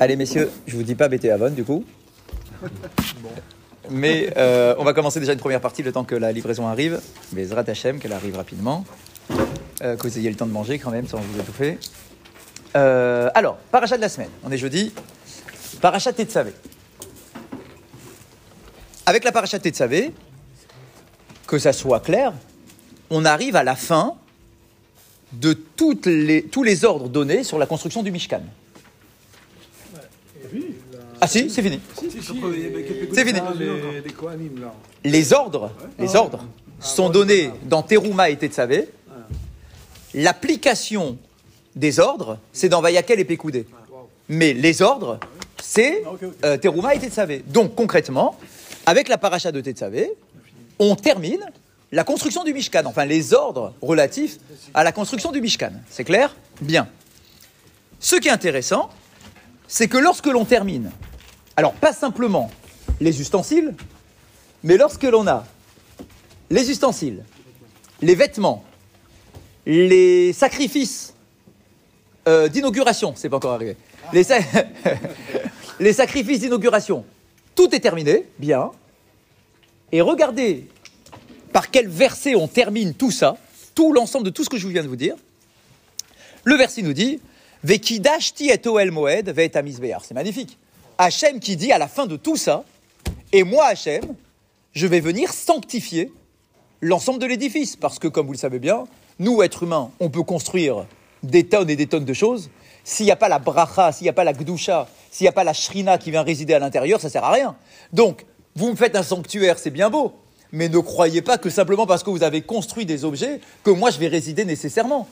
Allez, messieurs, je vous dis pas BT Avon du coup. Mais euh, on va commencer déjà une première partie le temps que la livraison arrive. Mais Zrat Hashem, qu'elle arrive rapidement. Euh, que vous ayez le temps de manger quand même sans vous étouffer. Euh, alors, parachat de la semaine. On est jeudi. Parachat Tetzavé. Avec la parachat Tetzavé, que ça soit clair, on arrive à la fin de toutes les, tous les ordres donnés sur la construction du Mishkan. Ah si, c'est fini. C'est fini. Les ordres, les ordres sont donnés dans Teruma et Tetzavé. L'application des ordres, c'est dans Vayakel et Pekoudé. Mais les ordres, c'est euh, Teruma et Tetzavé. Donc concrètement, avec la paracha de Tetzavé, on termine la construction du Mishkan, enfin les ordres relatifs à la construction du Mishkan. C'est clair? Bien. Ce qui est intéressant, c'est que lorsque l'on termine, alors pas simplement les ustensiles, mais lorsque l'on a les ustensiles, les vêtements, les sacrifices euh, d'inauguration, c'est pas encore arrivé, les, sa- les sacrifices d'inauguration, tout est terminé, bien. Et regardez par quel verset on termine tout ça, tout l'ensemble de tout ce que je viens de vous dire. Le verset nous dit Vekidashti et Oel Moed. C'est magnifique. Hachem qui dit à la fin de tout ça, et moi Hachem, je vais venir sanctifier l'ensemble de l'édifice. Parce que, comme vous le savez bien, nous, êtres humains, on peut construire des tonnes et des tonnes de choses. S'il n'y a pas la bracha, s'il n'y a pas la gdusha, s'il n'y a pas la shrina qui vient résider à l'intérieur, ça sert à rien. Donc, vous me faites un sanctuaire, c'est bien beau. Mais ne croyez pas que simplement parce que vous avez construit des objets, que moi je vais résider nécessairement.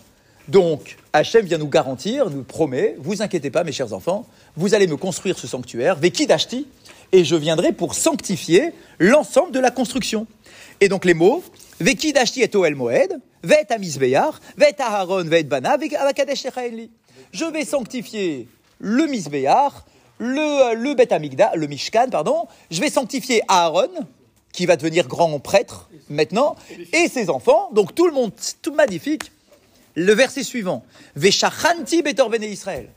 Donc, Hachem vient nous garantir, nous promet, vous inquiétez pas, mes chers enfants, vous allez me construire ce sanctuaire, Vekidashti, et je viendrai pour sanctifier l'ensemble de la construction. Et donc les mots, Vekidashti et Oel Moed, Vet Amisbeyar, Vet Aharon, Vet Bana, Avakadesh. Je vais sanctifier le Misbeyar, le, le Bet le Mishkan, pardon. Je vais sanctifier Aaron, qui va devenir grand prêtre maintenant, et ses enfants. Donc tout le monde, tout magnifique. Le verset suivant, Veshachanti Betor Israël.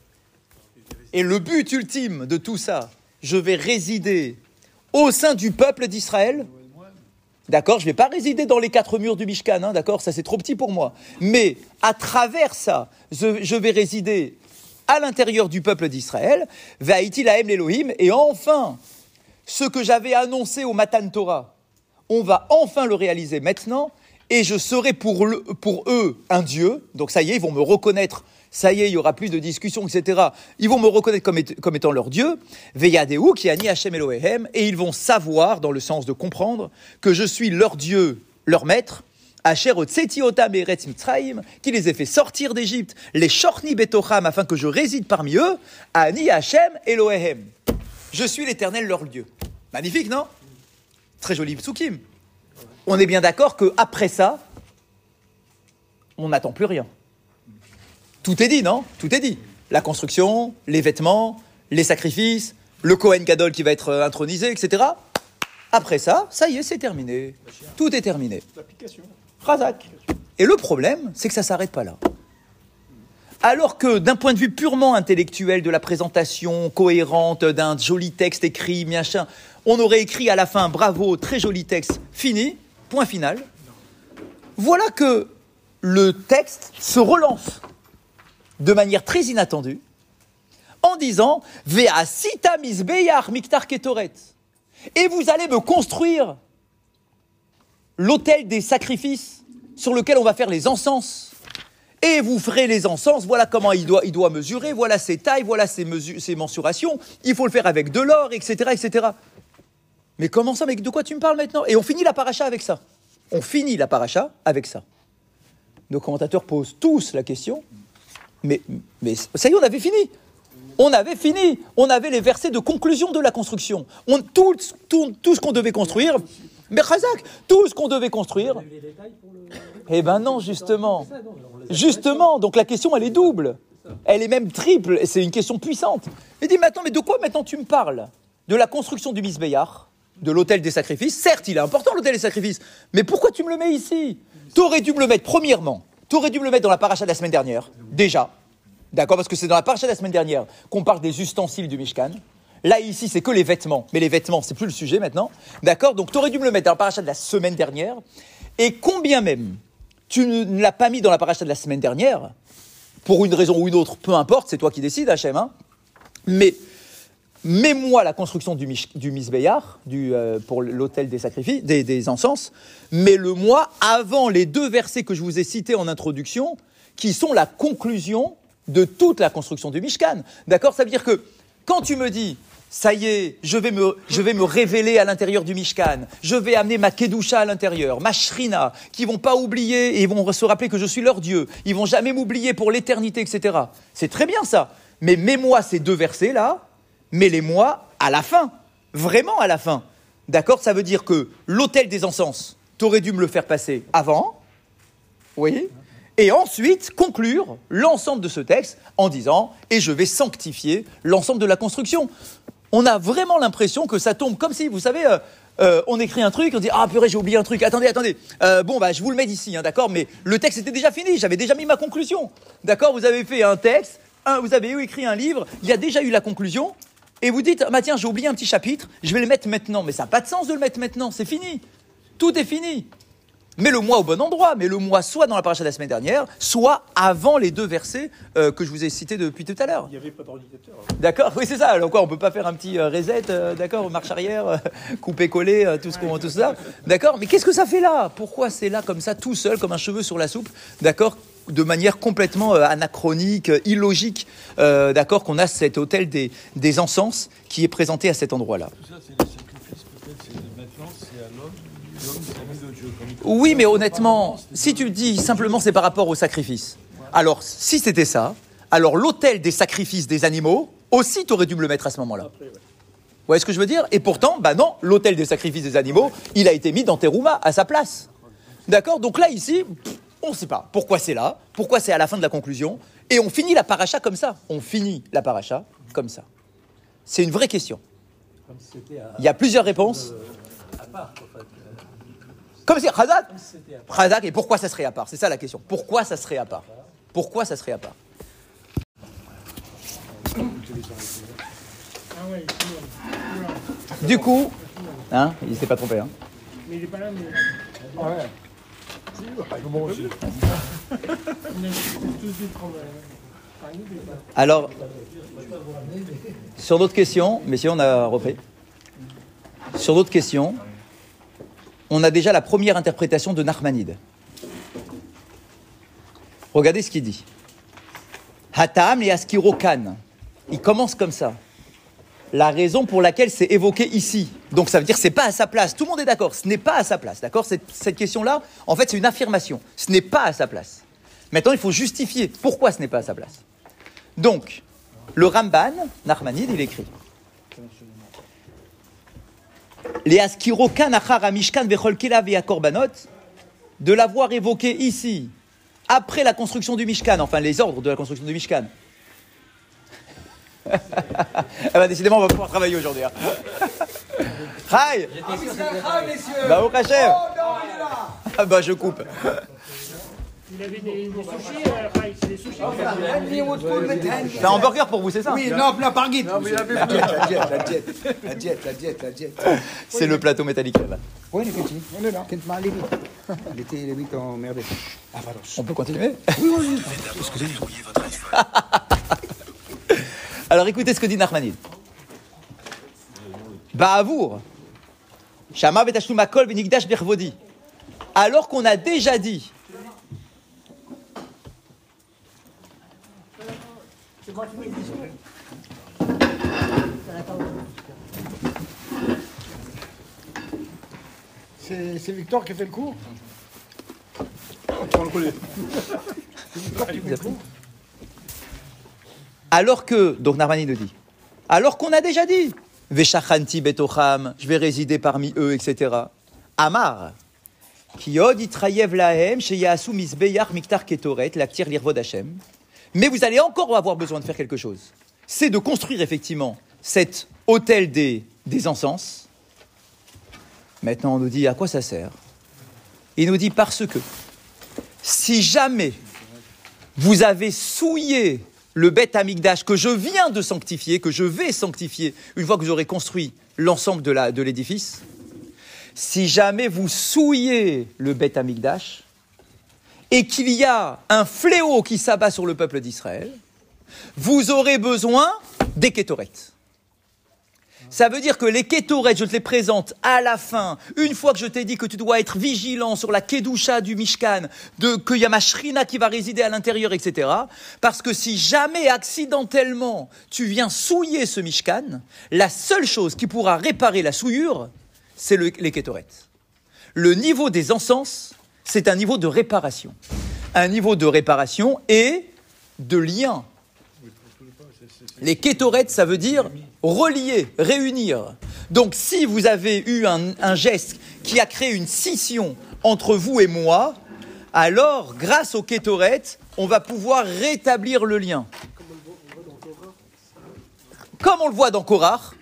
Et le but ultime de tout ça, je vais résider au sein du peuple d'Israël. D'accord Je ne vais pas résider dans les quatre murs du Mishkan, hein, d'accord Ça c'est trop petit pour moi. Mais à travers ça, je, je vais résider à l'intérieur du peuple d'Israël. Vaïti Lahem l'Elohim. Et enfin, ce que j'avais annoncé au Matan Torah, on va enfin le réaliser maintenant. Et je serai pour, eux un Dieu. Donc ça y est, ils vont me reconnaître. Ça y est, il y aura plus de discussions, etc. Ils vont me reconnaître comme, étant- leur Dieu. Veyadeu, qui a ni Hachem Elohehem. Et ils vont savoir, dans le sens de comprendre, que je suis leur Dieu, leur maître. Asher Otsetiota Eretz Mitzrayim, qui les ai fait sortir d'Égypte, les Shorni Betocham, afin que je réside parmi eux, Ani Hachem Elohehem. Je suis l'éternel leur Dieu. Magnifique, non? Très joli psukim. On est bien d'accord que après ça, on n'attend plus rien. Tout est dit, non? Tout est dit. La construction, les vêtements, les sacrifices, le Kohen Gadol qui va être euh, intronisé, etc. Après ça, ça y est, c'est terminé. Tout est terminé. Razak. Et le problème, c'est que ça s'arrête pas là. Alors que d'un point de vue purement intellectuel de la présentation cohérente d'un joli texte écrit, on aurait écrit à la fin bravo, très joli texte, fini, point final. Voilà que le texte se relance de manière très inattendue en disant Ve'asita misbeyar miktar ketoret. Et vous allez me construire l'autel des sacrifices sur lequel on va faire les encens. Et vous ferez les encens, voilà comment il doit, il doit mesurer, voilà ses tailles, voilà ses, mensurations, il faut le faire avec de l'or, etc., etc. Mais comment ça, mais de quoi tu me parles maintenant? Et on finit la paracha avec ça. On finit la paracha avec ça. Nos commentateurs posent tous la question, mais, mais ça y est, on avait fini. On avait fini. On avait les versets de conclusion de la construction. On, tout, tout, tout ce qu'on devait construire, mais Khazak, tout ce qu'on devait construire. Eh ben non, justement. Justement, donc la question, elle est double. Elle est même triple, et c'est une question puissante. Il dit, mais attends, mais de quoi maintenant tu me parles? De la construction du Misbeyar, de l'autel des sacrifices. Certes, il est important l'autel des sacrifices, mais pourquoi tu me le mets ici? T'aurais dû me le mettre, premièrement, t'aurais dû me le mettre dans la paracha de la semaine dernière, déjà. D'accord? Parce que c'est dans la paracha de la semaine dernière qu'on parle des ustensiles du Mishkan. Là, ici, c'est que les vêtements. Mais les vêtements, c'est plus le sujet maintenant. D'accord? Donc, tu aurais dû me le mettre dans la paracha de la semaine dernière. Et combien même tu ne l'as pas mis dans la paracha de la semaine dernière, pour une raison ou une autre, peu importe, c'est toi qui décides, Hachem. Hein Mais mets-moi la construction du, du Misbeyar, euh, pour l'autel des sacrifices, des, des encens, mets-le-moi avant les deux versets que je vous ai cités en introduction, qui sont la conclusion de toute la construction du Mishkan. D'accord? Ça veut dire que quand tu me dis, ça y est, je vais me, révéler à l'intérieur du Mishkan, je vais amener ma Kedusha à l'intérieur, ma Shrina, qui vont pas oublier et vont se rappeler que je suis leur Dieu, ils vont jamais m'oublier pour l'éternité, etc. C'est très bien ça. Mais mets-moi ces deux versets-là, mets-les-moi à la fin. Vraiment à la fin. D'accord? Ça veut dire que l'autel des encens, t'aurais dû me le faire passer avant. Oui et ensuite conclure l'ensemble de ce texte en disant et je vais sanctifier l'ensemble de la construction. On a vraiment l'impression que ça tombe comme si, vous savez, euh, euh, on écrit un truc, on dit ah purée j'ai oublié un truc, attendez attendez, euh, bon bah je vous le mets ici, hein, d'accord, mais le texte était déjà fini, j'avais déjà mis ma conclusion, d'accord, vous avez fait un texte, vous avez écrit un livre, il y a déjà eu la conclusion, et vous dites bah tiens j'ai oublié un petit chapitre, je vais le mettre maintenant, mais ça n'a pas de sens de le mettre maintenant, c'est fini, tout est fini. Mets-le-moi au bon endroit, mets-le-moi soit dans la paracha de la semaine dernière, soit avant les deux versets euh, que je vous ai cités depuis tout à l'heure. Il n'y avait pas d'ordinateur. D'accord, oui c'est ça. Alors quoi, on peut pas faire un petit euh, reset, euh, d'accord, marche arrière, couper-coller, tout ce qu'on, tout ça, d'accord. Mais qu'est-ce que ça fait là? Pourquoi c'est là comme ça, tout seul, comme un cheveu sur la soupe, d'accord de manière complètement anachronique, illogique, d'accord, qu'on a cet hôtel des, des encens qui est présenté à cet endroit-là. Tout ça, c'est les sacrifices, peut-être, c'est maintenant, c'est à l'homme. Oui, mais honnêtement, si tu dis simplement c'est par rapport au sacrifice, alors si c'était ça, alors l'autel des sacrifices des animaux, aussi tu aurais dû me le mettre à ce moment-là. Vous voyez ce que je veux dire? Et pourtant, bah non, l'autel des sacrifices des animaux, il a été mis dans Teruma à sa place. D'accord? Donc là, ici, on ne sait pas pourquoi c'est là, pourquoi c'est à la fin de la conclusion, et on finit la paracha comme ça. On finit la paracha comme ça. C'est une vraie question. Il y a plusieurs réponses. Comme si Khazak Khazak, et pourquoi ça serait à part? C'est ça la question. Pourquoi ça serait à part? Pourquoi ça serait à part? Du coup, hein, il s'est pas trompé. Hein. Mais il est pas là, mais. Ouais. Alors, sur d'autres questions, mais si on a repris. Sur d'autres questions, on a déjà la première interprétation de Nachmanide. Regardez ce qu'il dit. Hatam et Askirokan. Il commence comme ça. La raison pour laquelle c'est évoqué ici. Donc ça veut dire que c'est pas à sa place. Tout le monde est d'accord. Ce n'est pas à sa place. D'accord? Cette, question-là, en fait, c'est une affirmation. Ce n'est pas à sa place. Maintenant, il faut justifier pourquoi ce n'est pas à sa place. Donc, le Ramban, Nachmanide, il écrit de l'avoir évoqué ici, après la construction du Mishkan, enfin les ordres de la construction du Mishkan. ah bah décidément, on va pouvoir travailler aujourd'hui. Hein. Chai Bah au Ah bah je coupe. Il avait des, des sushis, euh, c'est des sushis. C'est un hamburger pour vous, c'est ça Oui, non, plat par guide. La diète, la diète, la diète, la diète, la diète, la diète. C'est le plateau métallique là. Oui, on est là. Il était les vite emmerdé. Ah, pardon. On peut continuer? Oui, oui, Excusez-moi. Alors écoutez ce que dit Nachmanid. Ba'avour. Shama benigdash bervodi. Alors qu'on a déjà dit C'est Victor qui fait le coup Alors que, donc Narmani nous dit, alors qu'on a déjà dit, Veshachanti betocham, je vais résider parmi eux, etc. Amar, Kiod itrayev lahem, sheyasu misbeyach miktar ketoret, laktir lirvod Hashem. Mais vous allez encore avoir besoin de faire quelque chose. C'est de construire effectivement cet hôtel des, encens. Maintenant, on nous dit à quoi ça sert? Il nous dit parce que si jamais vous avez souillé le bête amigdash que je viens de sanctifier, que je vais sanctifier une fois que j'aurai construit l'ensemble de l'édifice, si jamais vous souillez le bête amigdash et qu'il y a un fléau qui s'abat sur le peuple d'Israël, vous aurez besoin des kétorettes. Ça veut dire que les kétorettes, je te les présente à la fin, une fois que je t'ai dit que tu dois être vigilant sur la kedusha du Mishkan, de, qu'il y a ma shrina qui va résider à l'intérieur, etc. Parce que si jamais accidentellement tu viens souiller ce Mishkan, la seule chose qui pourra réparer la souillure, c'est le- les kétorettes. Le niveau des encens, c'est un niveau de réparation. Un niveau de réparation et de lien. Les kétorettes, ça veut dire relier, réunir. Donc si vous avez eu un, geste qui a créé une scission entre vous et moi, alors grâce aux kétorettes, on va pouvoir rétablir le lien. Comme on le voit dans Korach,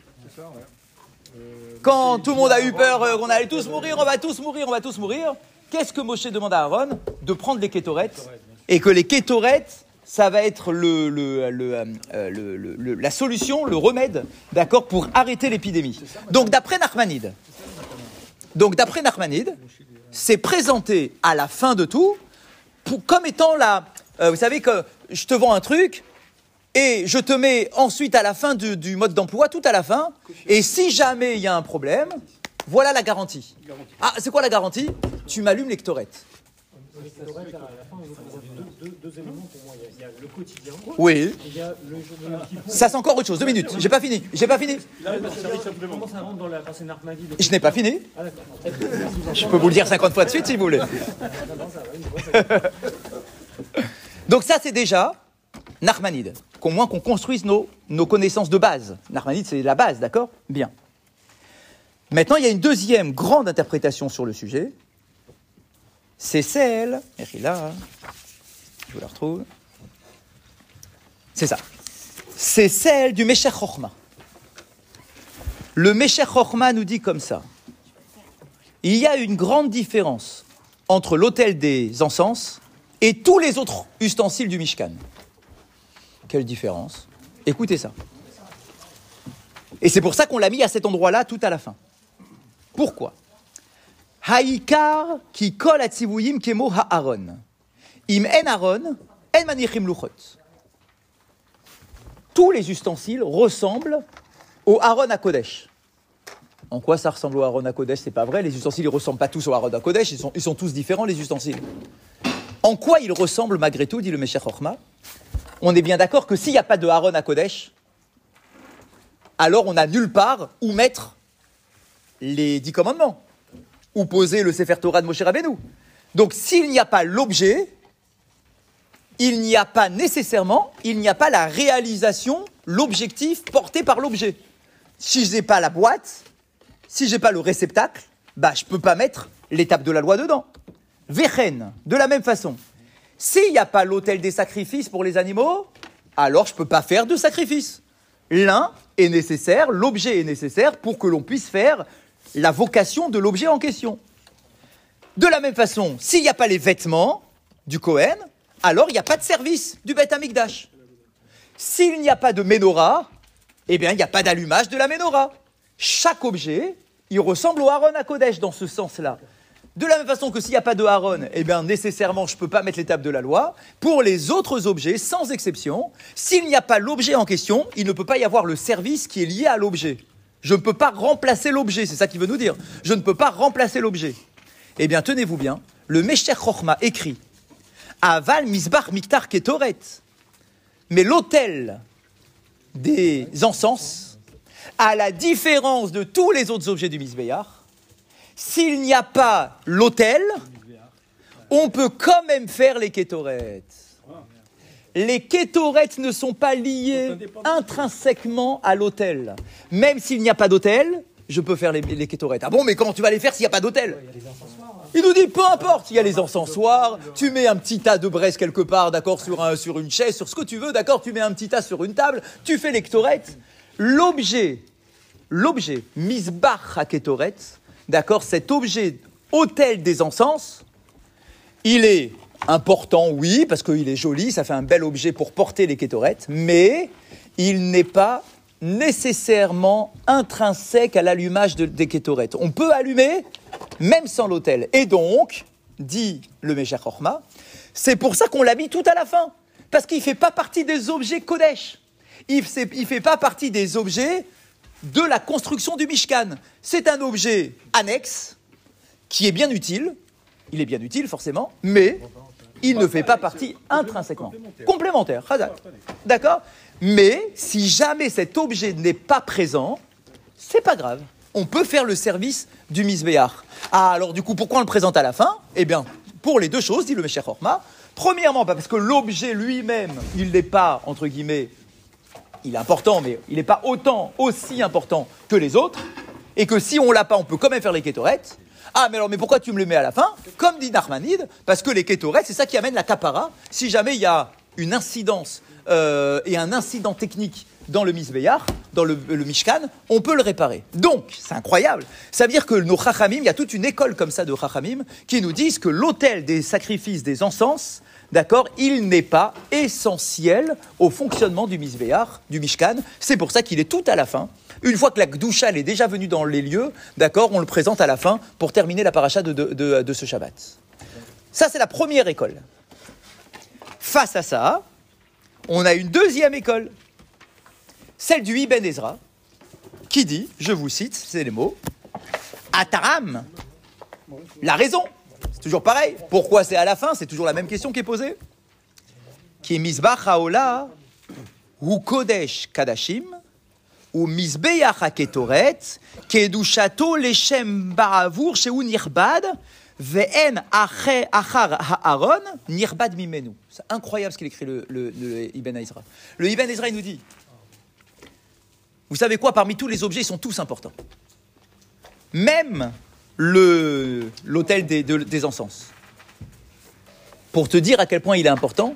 quand tout le monde a eu peur euh, qu'on allait tous mourir, on va tous mourir, on va tous mourir, qu'est-ce que Moshe demande à Aaron De prendre les kétorettes et que les kétorettes, ça va être le, le- le, euh, euh, la solution, le remède, d'accord, pour arrêter l'épidémie. Donc d'après Nachmanide, donc d'après Nachmanide, c'est présenté à la fin de tout pour- comme étant la, euh, vous savez que je te vends un truc, et je te mets ensuite à la fin du, du mode d'emploi, tout à la fin. Et si jamais il y a un problème, voilà la garantie. Ah, c'est quoi la garantie? Tu m'allumes les ktorettes. Oui. Ça, c'est encore autre chose. Deux minutes. J'ai pas fini. J'ai pas fini. Je n'ai pas fini. Je peux vous le dire 50 fois de suite si vous voulez. Donc ça, c'est déjà Narmanide. Qu'au moins qu'on construise nos, nos connaissances de base. Narmanide, c'est la base, d'accord? Bien. Maintenant, il y a une deuxième grande interprétation sur le sujet. C'est celle... Là. Je vous la retrouve. C'est ça. C'est celle du Meshech Chochma. Le Meshech Chochma nous dit comme ça. Il y a une grande différence entre l'autel des encens et tous les autres ustensiles du Mishkan. Quelle différence Écoutez ça. Et c'est pour ça qu'on l'a mis à cet endroit-là tout à la fin. Pourquoi Haïkar qui kol atzivuyim kemo ha'aron. Im en aron, en manichim luchot. Tous les ustensiles ressemblent au Aaron à Kodesh. En quoi ça ressemble au Aaron à Kodesh C'est pas vrai. Les ustensiles, ils ressemblent pas tous au Aaron à Kodesh. Ils sont, tous différents, les ustensiles. En quoi ils ressemblent malgré tout, dit le Meshach Chochma On est bien d'accord que s'il n'y a pas de Aaron à Kodesh, alors on n'a nulle part où mettre les dix commandements, ou poser le Sefer Torah de Moshe Rabbeinu. Donc s'il n'y a pas l'objet, il n'y a pas nécessairement, il n'y a pas la réalisation, l'objectif porté par l'objet. Si je n'ai pas la boîte, si j'ai pas le réceptacle, bah je peux pas mettre l'étape de la loi dedans. Vechen, de la même façon. S'il n'y a pas l'autel des sacrifices pour les animaux, alors je peux pas faire de sacrifice. L'un est nécessaire, l'objet est nécessaire pour que l'on puisse faire la vocation de l'objet en question. De la même façon, s'il n'y a pas les vêtements du Kohen, alors il n'y a pas de service du Beth Amikdash. S'il n'y a pas de menorah, eh bien il n'y a pas d'allumage de la menorah. Chaque objet, il ressemble au Aaron à Kodesh dans ce sens-là. De la même façon que s'il n'y a pas de Aaron, eh bien nécessairement je ne peux pas mettre l'étape de la loi. Pour les autres objets, sans exception, s'il n'y a pas l'objet en question, il ne peut pas y avoir le service qui est lié à l'objet. Je ne peux pas remplacer l'objet, c'est ça qu'il veut nous dire. Je ne peux pas remplacer l'objet. Eh bien, tenez-vous bien, le Meshech Chochma écrit Aval Misbach Miktar Ketoret. Mais l'autel des encens, à la différence de tous les autres objets du Misbéach, s'il n'y a pas l'autel, on peut quand même faire les kétorettes. Les kétorettes ne sont pas liées intrinsèquement à l'autel. Même s'il n'y a pas d'autel, je peux faire les, les kétorettes. Ah bon, mais comment tu vas les faire s'il n'y a pas d'autel Il nous dit, peu importe, il y a les encensoirs, tu mets un petit tas de braise quelque part, d'accord, sur, un, sur une chaise, sur ce que tu veux, d'accord, tu mets un petit tas sur une table, tu fais les kétorettes. L'objet, l'objet, misbach à d'accord, cet objet, autel des encens, il est Important, oui, parce qu'il est joli, ça fait un bel objet pour porter les kétorettes, mais il n'est pas nécessairement intrinsèque à l'allumage de- des kétorettes. On peut allumer même sans l'autel. Et donc, dit le Horma, c'est pour ça qu'on l'a mis tout à la fin. Parce qu'il ne fait pas partie des objets Kodesh. Il ne fait pas partie des objets de la construction du Mishkan. C'est un objet annexe qui est bien utile. Il est bien utile, forcément, mais il ne fait pas partie intrinsèquement. Complémentaire. D'accord? Mais si jamais cet objet n'est pas présent, c'est pas grave. On peut faire le service du misbéach. Ah, alors du coup, pourquoi on le présente à la fin? Eh bien, pour les deux choses, dit le Meshach Horma. Premièrement, parce que l'objet lui-même, il n'est pas, entre guillemets, il est important, mais il n'est pas autant, aussi important que les autres, et que si on l'a pas, on peut quand même faire les kétorettes. Ah, mais alors, mais pourquoi tu me le mets à la fin Comme dit Narmanide, parce que les kétorettes, c'est ça qui amène la capara. Si jamais il y a une incidence euh, et un incident technique dans le misbeyar, dans le, mishkan, on peut le réparer. Donc, c'est incroyable. Ça veut dire que nos chachamim, il y a toute une école comme ça de chachamim qui nous disent que l'autel des sacrifices, des encens, D'accord Il n'est pas essentiel au fonctionnement du misbéar, du mishkan. C'est pour ça qu'il est tout à la fin. Une fois que la elle est déjà venue dans les lieux, d'accord, on le présente à la fin pour terminer la paracha de ce Shabbat. Ça, c'est la première école. Face à ça, on a une deuxième école, celle du Ibn Ezra, qui dit, je vous cite, c'est les mots, Ataram, la raison. C'est toujours pareil. Pourquoi c'est à la fin? C'est toujours la même question qui est posée. Qui est misbach haola ou kodesh kadashim ou misbeach haketoret kedushato leshem baravur sheu nirbad ve'en achar haaron nirbad mimenu. C'est incroyable ce qu'il écrit le, Ibn Ezra. Le Ibn Ezra il nous dit vous savez quoi Parmi tous les objets, ils sont tous importants. Même l'autel des, de- des encens. Pour te dire à quel point il est important,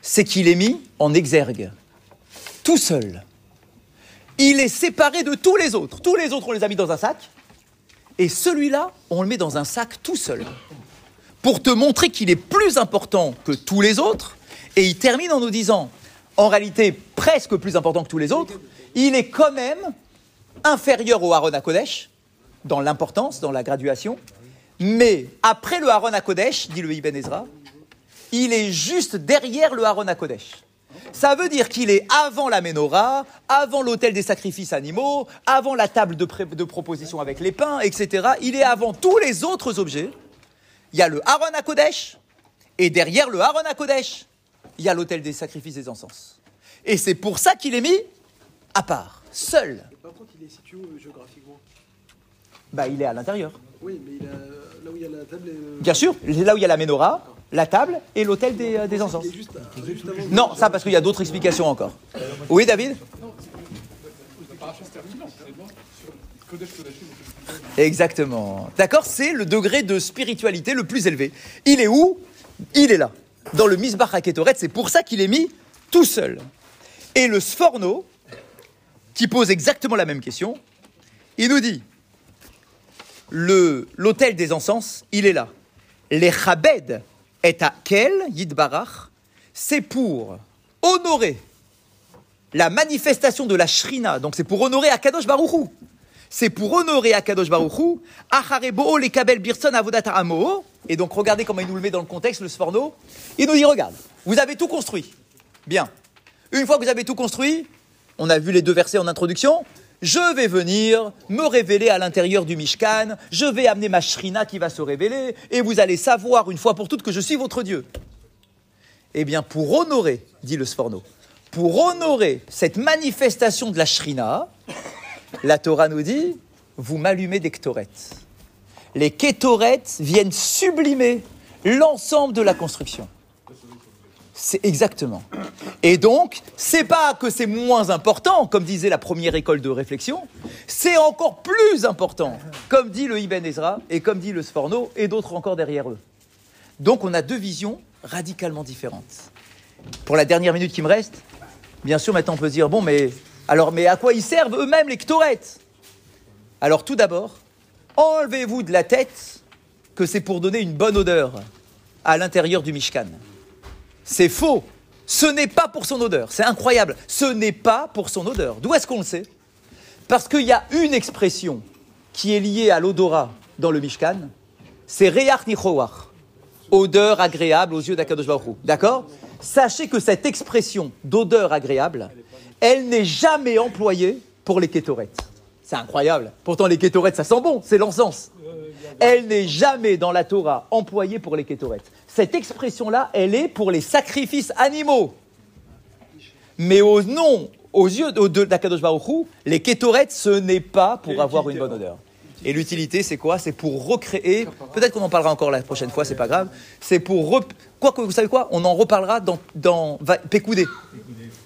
c'est qu'il est mis en exergue, tout seul. Il est séparé de tous les autres. Tous les autres, on les a mis dans un sac, et celui-là, on le met dans un sac tout seul. Pour te montrer qu'il est plus important que tous les autres, et il termine en nous disant, en réalité presque plus important que tous les autres, il est quand même inférieur au Aaron à Kodesh, dans l'importance, dans la graduation. Mais après le Aaron à Kodesh, dit le Ibn Ezra, il est juste derrière le Aaron à Kodesh. Ça veut dire qu'il est avant la menorah, avant l'autel des sacrifices animaux, avant la table de, proposition avec les pains, etc. Il est avant tous les autres objets. Il y a le Aaron à Kodesh, et derrière le Aaron à Kodesh, il y a l'autel des sacrifices des encens. Et c'est pour ça qu'il est mis à part, seul. Par contre, il est situé où, euh, géographiquement? Bah, il est à l'intérieur. Oui, mais il a, là où il y a la table. et le- Bien sûr, là où il y a la menorah, la table et l'autel des, euh, des encens. Non, ça parce qu'il y a d'autres explications encore. Oui, David? Exactement. D'accord C'est le degré de spiritualité le plus élevé. Il est où? Il est là. Dans le Misbach HaKetoret, c'est pour ça qu'il est mis tout seul. Et le Sforno, qui pose exactement la même question, il nous dit le- l'autel des encens, il est là. Les Chabed est à quel Yidbarach C'est pour honorer la manifestation de la Shrina. Donc c'est pour honorer Akadosh Baruchou. C'est pour honorer Akadosh Baruchou. Acharebo le kabel birson avodat ha'amo. Et donc regardez comment il nous le met dans le contexte, le Sforno. Il nous dit regarde, vous avez tout construit. Bien. Une fois que vous avez tout construit, on a vu les deux versets en introduction. Je vais venir me révéler à l'intérieur du Mishkan. Je vais amener ma Shrina qui va se révéler. Et vous allez savoir une fois pour toutes que je suis votre Dieu. Eh bien, pour honorer, dit le Sforno, pour honorer cette manifestation de la Shrina, la Torah nous dit vous m'allumez des ktorettes. Les kétorettes viennent sublimer l'ensemble de la construction. C'est exactement. Et donc, c'est pas que c'est moins important, comme disait la première école de réflexion, c'est encore plus important, comme dit le Ibn Ezra et comme dit le Sforno et d'autres encore derrière eux. Donc, on a deux visions radicalement différentes. Pour la dernière minute qui me reste, bien sûr, maintenant on peut se dire bon, mais alors, mais à quoi ils servent eux-mêmes les ktorettes? Alors, tout d'abord, enlevez-vous de la tête que c'est pour donner une bonne odeur à l'intérieur du Mishkan. C'est faux. Ce n'est pas pour son odeur. C'est incroyable. Ce n'est pas pour son odeur. D'où est-ce qu'on le sait? Parce qu'il y a une expression qui est liée à l'odorat dans le Mishkan. C'est Reyach Nichowach. Odeur agréable aux yeux d'Akadosh. D'accord? Sachez que cette expression d'odeur agréable, elle n'est jamais employée pour les kétorettes. C'est incroyable. Pourtant, les kétorettes, ça sent bon, c'est l'encens. Elle n'est jamais dans la Torah employée pour les kétorettes. Cette expression-là, elle est pour les sacrifices animaux. Mais au nom, aux yeux de- de d'Akadosh Baruch Hu, les kétorettes, ce n'est pas pour avoir une bonne odeur. Et l'utilité, c'est quoi? C'est pour recréer. Peut-être qu'on en parlera encore la prochaine fois, c'est pas grave. C'est pour. rep- Quoi que vous savez quoi? On en reparlera dans, dans Pécoudé.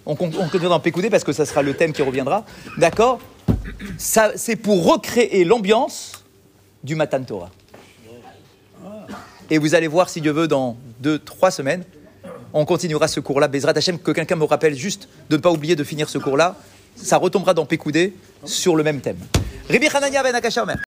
On, con- on continue dans Pécoudé parce que ça sera le thème qui reviendra. D'accord? Ça, C'est pour recréer l'ambiance du Matan Torah. Et vous allez voir, si Dieu veut, dans deux, trois semaines, on continuera ce cours-là. Bezrat Hashem, que quelqu'un me rappelle juste de ne pas oublier de finir ce cours-là. Ça retombera dans Pécoudé sur le même thème.